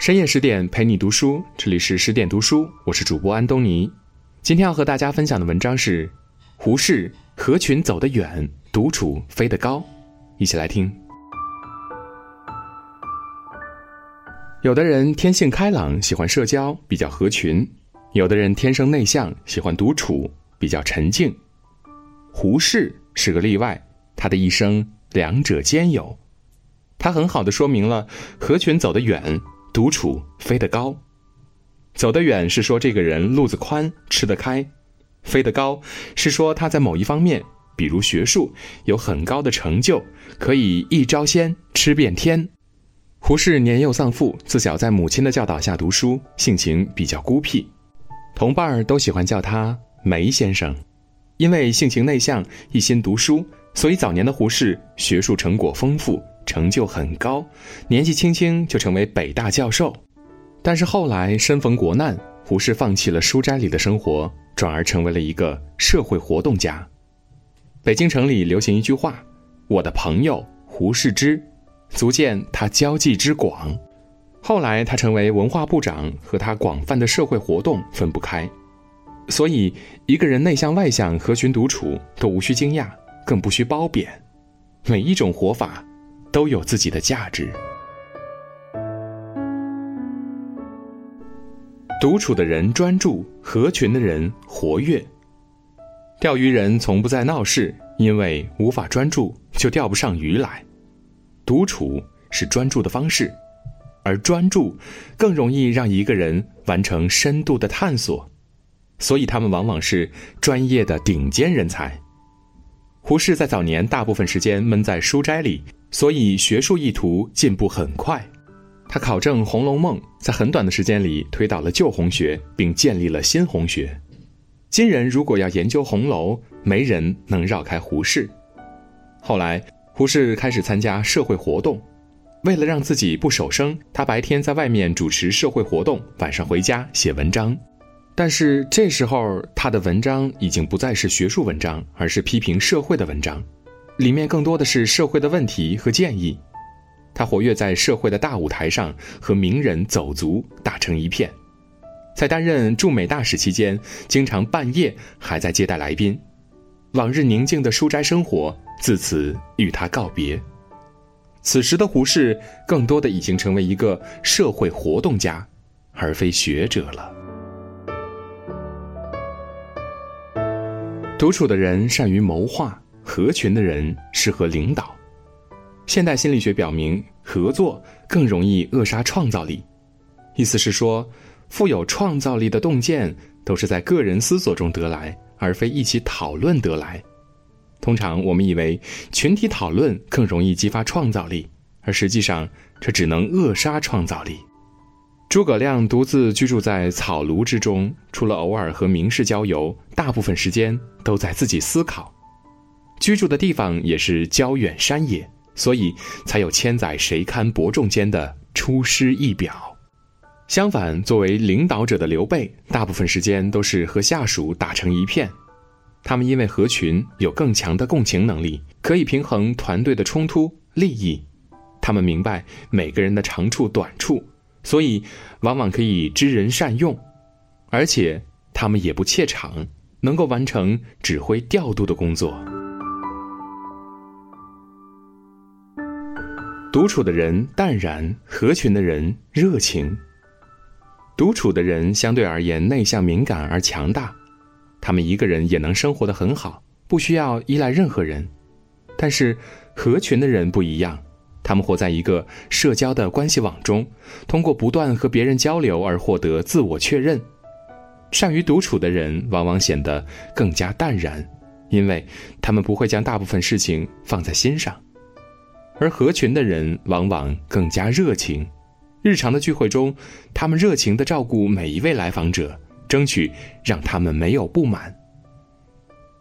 深夜十点陪你读书，这里是十点读书，我是主播安东尼。今天要和大家分享的文章是：胡适合群走得远，独处飞得高。一起来听。有的人天性开朗，喜欢社交，比较合群；有的人天生内向，喜欢独处，比较沉静。胡适是个例外，他的一生两者兼有。他很好的说明了合群走得远，独处飞得高。走得远是说这个人路子宽，吃得开；飞得高是说他在某一方面，比如学术，有很高的成就，可以一招鲜吃遍天。胡适年幼丧父，自小在母亲的教导下读书，性情比较孤僻，同伴儿都喜欢叫他梅先生。因为性情内向，一心读书，所以早年的胡适学术成果丰富。成就很高，年纪轻轻就成为北大教授。但是后来身逢国难，胡适放弃了书斋里的生活，转而成为了一个社会活动家。北京城里流行一句话：“我的朋友胡适之”，足见他交际之广。后来他成为文化部长，和他广泛的社会活动分不开。所以，一个人内向外向、合群独处，都无需惊讶，更不需褒贬。每一种活法。都有自己的价值。独处的人专注，合群的人活跃。钓鱼人从不在闹市，因为无法专注，就钓不上鱼来。独处是专注的方式，而专注更容易让一个人完成深度的探索，所以他们往往是专业的顶尖人才。胡适在早年大部分时间闷在书斋里。所以学术意图进步很快，他考证《红楼梦》，在很短的时间里推倒了旧红学，并建立了新红学。今人如果要研究红楼，没人能绕开胡适。后来，胡适开始参加社会活动，为了让自己不守生，他白天在外面主持社会活动，晚上回家写文章。但是这时候，他的文章已经不再是学术文章，而是批评社会的文章。里面更多的是社会的问题和建议，他活跃在社会的大舞台上，和名人走卒打成一片。在担任驻美大使期间，经常半夜还在接待来宾。往日宁静的书斋生活自此与他告别。此时的胡适，更多的已经成为一个社会活动家，而非学者了。独处的人善于谋划。合群的人适合领导。现代心理学表明，合作更容易扼杀创造力。意思是说，富有创造力的洞见都是在个人思索中得来，而非一起讨论得来。通常我们以为群体讨论更容易激发创造力，而实际上这只能扼杀创造力。诸葛亮独自居住在草庐之中，除了偶尔和名士郊游，大部分时间都在自己思考。居住的地方也是郊远山野，所以才有“千载谁堪伯仲间”的出师一表。相反，作为领导者的刘备，大部分时间都是和下属打成一片。他们因为合群，有更强的共情能力，可以平衡团队的冲突利益。他们明白每个人的长处短处，所以往往可以知人善用。而且他们也不怯场，能够完成指挥调度的工作。独处的人淡然，合群的人热情。独处的人相对而言内向、敏感而强大，他们一个人也能生活的很好，不需要依赖任何人。但是合群的人不一样，他们活在一个社交的关系网中，通过不断和别人交流而获得自我确认。善于独处的人往往显得更加淡然，因为他们不会将大部分事情放在心上。而合群的人往往更加热情，日常的聚会中，他们热情地照顾每一位来访者，争取让他们没有不满。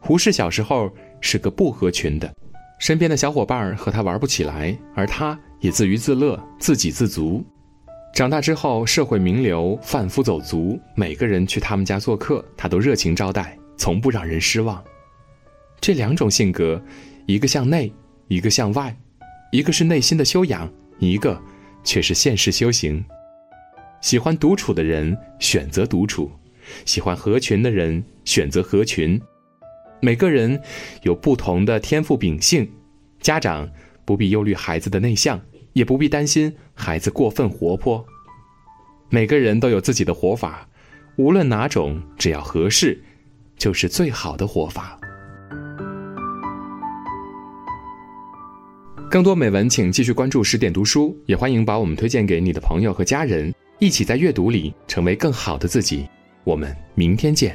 胡适小时候是个不合群的，身边的小伙伴和他玩不起来，而他也自娱自乐，自给自足。长大之后，社会名流、贩夫走卒，每个人去他们家做客，他都热情招待，从不让人失望。这两种性格，一个向内，一个向外。一个是内心的修养，一个却是现实修行。喜欢独处的人选择独处，喜欢合群的人选择合群。每个人有不同的天赋秉性，家长不必忧虑孩子的内向，也不必担心孩子过分活泼。每个人都有自己的活法，无论哪种，只要合适，就是最好的活法。更多美文，请继续关注十点读书，也欢迎把我们推荐给你的朋友和家人，一起在阅读里成为更好的自己。我们明天见。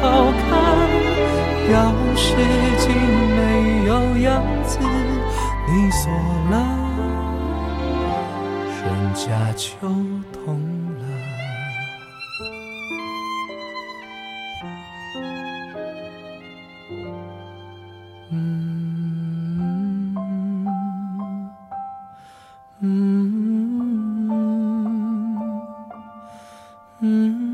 好看，要是竟没有样子。你锁了，人家就懂了。嗯。嗯。嗯。